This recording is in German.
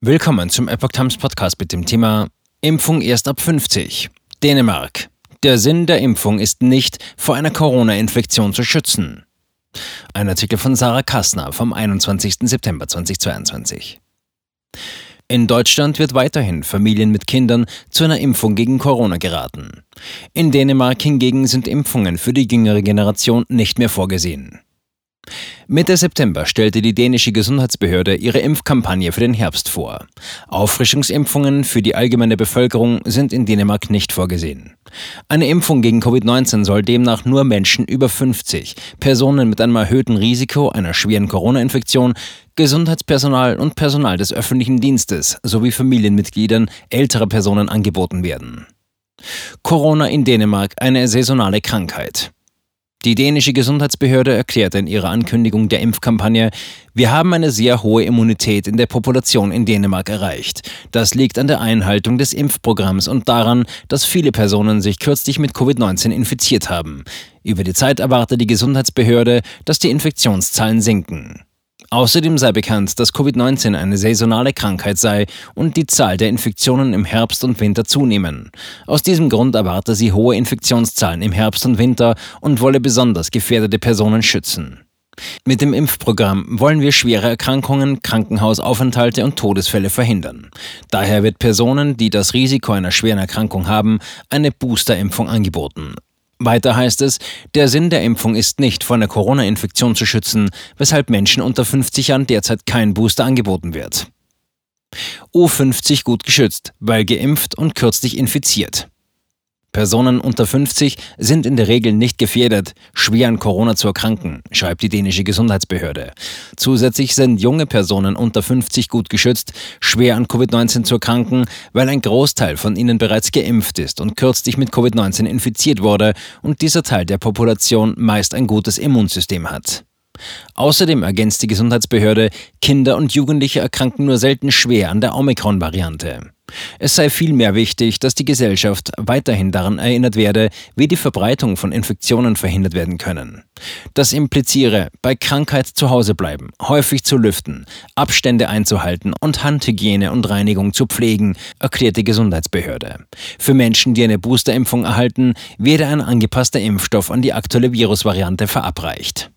Willkommen zum Epoch Times Podcast mit dem Thema Impfung erst ab 50. Dänemark. Der Sinn der Impfung ist nicht, vor einer Corona-Infektion zu schützen. Ein Artikel von Sarah Kassner vom 21. September 2022. In Deutschland wird weiterhin Familien mit Kindern zu einer Impfung gegen Corona geraten. In Dänemark hingegen sind Impfungen für die jüngere Generation nicht mehr vorgesehen. Mitte September stellte die dänische Gesundheitsbehörde ihre Impfkampagne für den Herbst vor. Auffrischungsimpfungen für die allgemeine Bevölkerung sind in Dänemark nicht vorgesehen. Eine Impfung gegen Covid-19 soll demnach nur Menschen über 50, Personen mit einem erhöhten Risiko einer schweren Corona-Infektion, Gesundheitspersonal und Personal des öffentlichen Dienstes sowie Familienmitgliedern älterer Personen angeboten werden. Corona in Dänemark eine saisonale Krankheit. Die dänische Gesundheitsbehörde erklärte in ihrer Ankündigung der Impfkampagne, wir haben eine sehr hohe Immunität in der Population in Dänemark erreicht. Das liegt an der Einhaltung des Impfprogramms und daran, dass viele Personen sich kürzlich mit Covid-19 infiziert haben. Über die Zeit erwartet die Gesundheitsbehörde, dass die Infektionszahlen sinken. Außerdem sei bekannt, dass Covid-19 eine saisonale Krankheit sei und die Zahl der Infektionen im Herbst und Winter zunehmen. Aus diesem Grund erwarte sie hohe Infektionszahlen im Herbst und Winter und wolle besonders gefährdete Personen schützen. Mit dem Impfprogramm wollen wir schwere Erkrankungen, Krankenhausaufenthalte und Todesfälle verhindern. Daher wird Personen, die das Risiko einer schweren Erkrankung haben, eine Boosterimpfung angeboten. Weiter heißt es, der Sinn der Impfung ist nicht, vor einer Corona-Infektion zu schützen, weshalb Menschen unter 50 Jahren derzeit kein Booster angeboten wird. U50 gut geschützt, weil geimpft und kürzlich infiziert. Personen unter 50 sind in der Regel nicht gefährdet, schwer an Corona zu erkranken, schreibt die dänische Gesundheitsbehörde. Zusätzlich sind junge Personen unter 50 gut geschützt, schwer an Covid-19 zu erkranken, weil ein Großteil von ihnen bereits geimpft ist und kürzlich mit Covid-19 infiziert wurde und dieser Teil der Population meist ein gutes Immunsystem hat. Außerdem ergänzt die Gesundheitsbehörde, Kinder und Jugendliche erkranken nur selten schwer an der Omikron-Variante. Es sei vielmehr wichtig, dass die Gesellschaft weiterhin daran erinnert werde, wie die Verbreitung von Infektionen verhindert werden können. Das impliziere, bei Krankheit zu Hause bleiben, häufig zu lüften, Abstände einzuhalten und Handhygiene und Reinigung zu pflegen, erklärt die Gesundheitsbehörde. Für Menschen, die eine Boosterimpfung erhalten, werde ein angepasster Impfstoff an die aktuelle Virusvariante verabreicht.